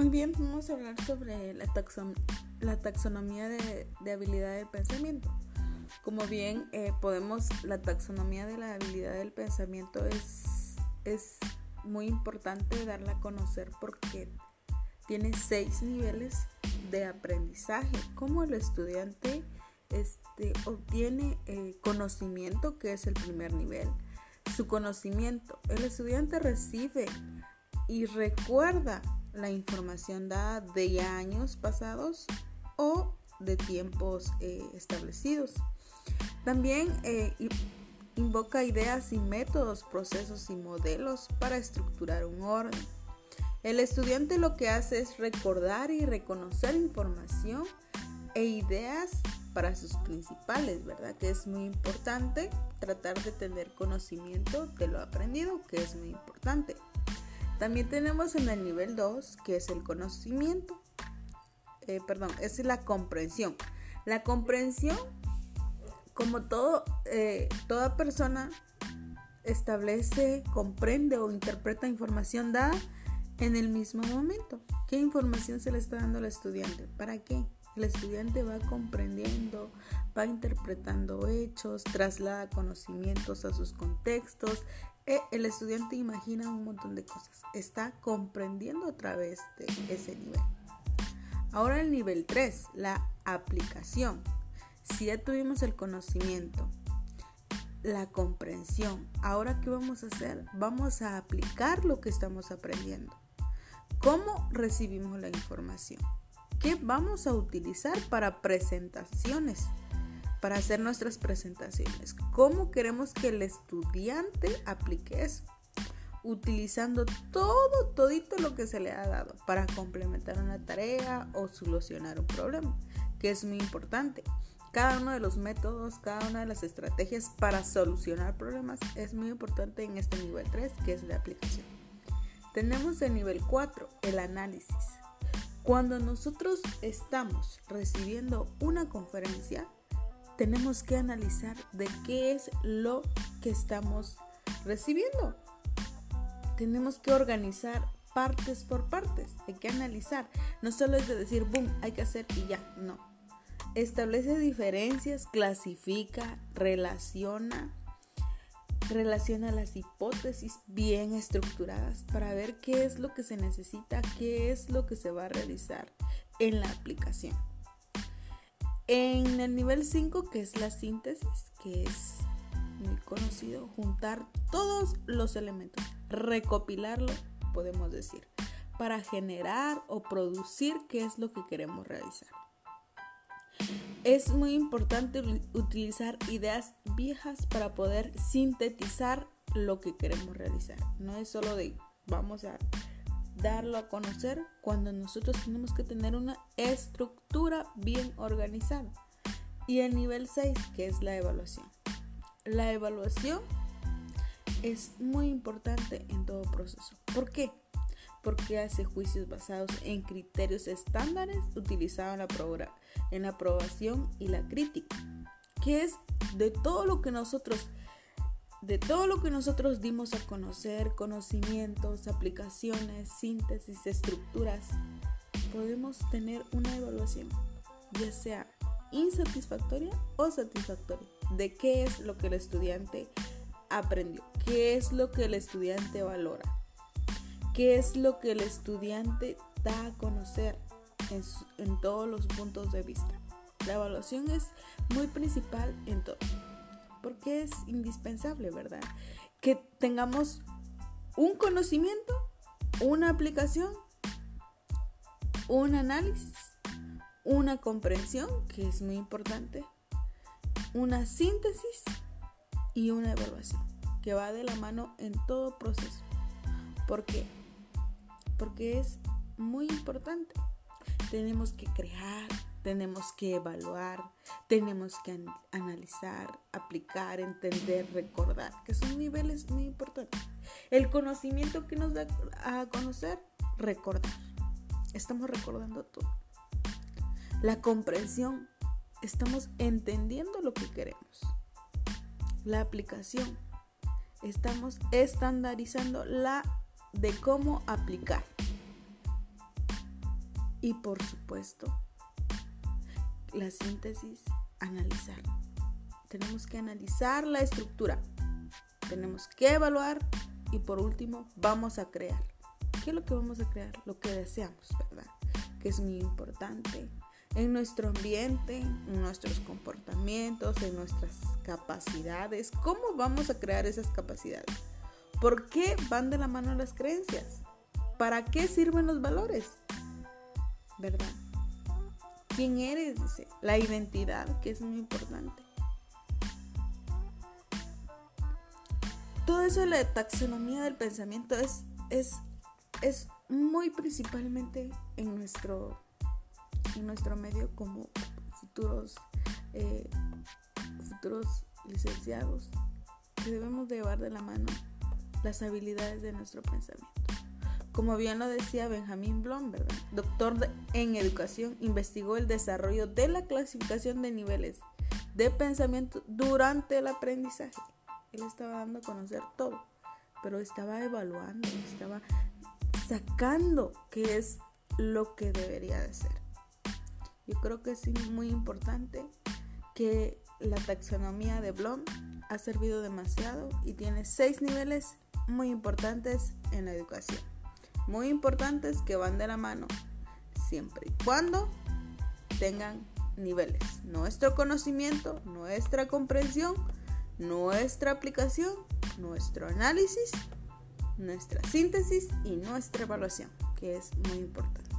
Muy bien, vamos a hablar sobre la, la taxonomía de, habilidad del pensamiento. Como bien eh, podemos, la taxonomía de la habilidad del pensamiento es, es muy importante darla a conocer porque tiene seis niveles de aprendizaje, como el estudiante este, obtiene eh, conocimiento, que es el primer nivel. Su conocimiento, el estudiante recibe y recuerda la información dada de años pasados o de tiempos eh, establecidos. También eh, invoca ideas y métodos, procesos y modelos para estructurar un orden. El estudiante lo que hace es recordar y reconocer información e ideas para sus principales, ¿verdad? Que es muy importante tratar de tener conocimiento de lo aprendido, que es muy importante. También tenemos en el nivel 2, que es el conocimiento. Eh, perdón, es la comprensión. La comprensión, como todo, eh, toda persona establece, comprende o interpreta información dada en el mismo momento. ¿Qué información se le está dando al estudiante? ¿Para qué? El estudiante va comprendiendo, va interpretando hechos, traslada conocimientos a sus contextos, el estudiante imagina un montón de cosas, está comprendiendo a través de ese nivel. Ahora el nivel 3, la aplicación. Si ya tuvimos el conocimiento, la comprensión, ahora ¿qué vamos a hacer? Vamos a aplicar lo que estamos aprendiendo. ¿Cómo recibimos la información? ¿Qué vamos a utilizar para presentaciones? Para hacer nuestras presentaciones. ¿Cómo queremos que el estudiante aplique eso? Utilizando todo, todito lo que se le ha dado para complementar una tarea o solucionar un problema, que es muy importante. Cada uno de los métodos, cada una de las estrategias para solucionar problemas es muy importante en este nivel 3, que es la aplicación. Tenemos el nivel 4, el análisis. Cuando nosotros estamos recibiendo una conferencia, tenemos que analizar de qué es lo que estamos recibiendo. Tenemos que organizar partes por partes. Hay que analizar. No solo es de decir, boom, hay que hacer y ya. No. Establece diferencias, clasifica, relaciona, relaciona las hipótesis bien estructuradas para ver qué es lo que se necesita, qué es lo que se va a realizar en la aplicación. En el nivel 5, que es la síntesis, que es muy conocido, juntar todos los elementos, recopilarlo, podemos decir, para generar o producir qué es lo que queremos realizar. Es muy importante utilizar ideas viejas para poder sintetizar lo que queremos realizar. No es solo de vamos a darlo a conocer cuando nosotros tenemos que tener una estructura bien organizada. Y el nivel 6, que es la evaluación. La evaluación es muy importante en todo proceso. ¿Por qué? Porque hace juicios basados en criterios estándares utilizados en en la aprobación y la crítica, que es de todo lo que nosotros de todo lo que nosotros dimos a conocer, conocimientos, aplicaciones, síntesis, estructuras, podemos tener una evaluación, ya sea insatisfactoria o satisfactoria, de qué es lo que el estudiante aprendió, qué es lo que el estudiante valora, qué es lo que el estudiante da a conocer en, todos los puntos de vista. La evaluación es muy principal en todo porque es indispensable, ¿verdad? Que tengamos un conocimiento, una aplicación, un análisis, una comprensión, que es muy importante, una síntesis y una evaluación, que va de la mano en todo proceso. ¿Por qué? Porque es muy importante. Tenemos que crear, tenemos que evaluar, tenemos que analizar, aplicar, entender, recordar, que son niveles muy importantes. El conocimiento que nos da a conocer, recordar. Estamos recordando todo. La comprensión, estamos entendiendo lo que queremos. La aplicación, estamos estandarizando la de cómo aplicar. Y por supuesto, la síntesis, analizar. Tenemos que analizar la estructura. Tenemos que evaluar y por último vamos a crear. ¿Qué es lo que vamos a crear? Lo que deseamos, ¿verdad? Que es muy importante en nuestro ambiente, en nuestros comportamientos, en nuestras capacidades. ¿Cómo vamos a crear esas capacidades? ¿Por qué van de la mano las creencias? ¿Para qué sirven los valores? ¿Verdad? ¿Quién eres? Dice. La identidad, que es muy importante. Todo eso de la taxonomía del pensamiento es, es, es muy principalmente en nuestro en nuestro medio como futuros, eh, futuros licenciados que debemos llevar de la mano las habilidades de nuestro pensamiento. Como bien lo decía Benjamin Blom, doctor en educación, investigó el desarrollo de la clasificación de niveles de pensamiento durante el aprendizaje. Él estaba dando a conocer todo, pero estaba evaluando, estaba sacando qué es lo que debería de ser. Yo creo que es muy importante que la taxonomía de Blom ha servido demasiado y tiene seis niveles muy importantes en la educación. Muy importantes que van de la mano siempre y cuando tengan niveles. Nuestro conocimiento, nuestra comprensión, nuestra aplicación, nuestro análisis, nuestra síntesis y nuestra evaluación, que es muy importante.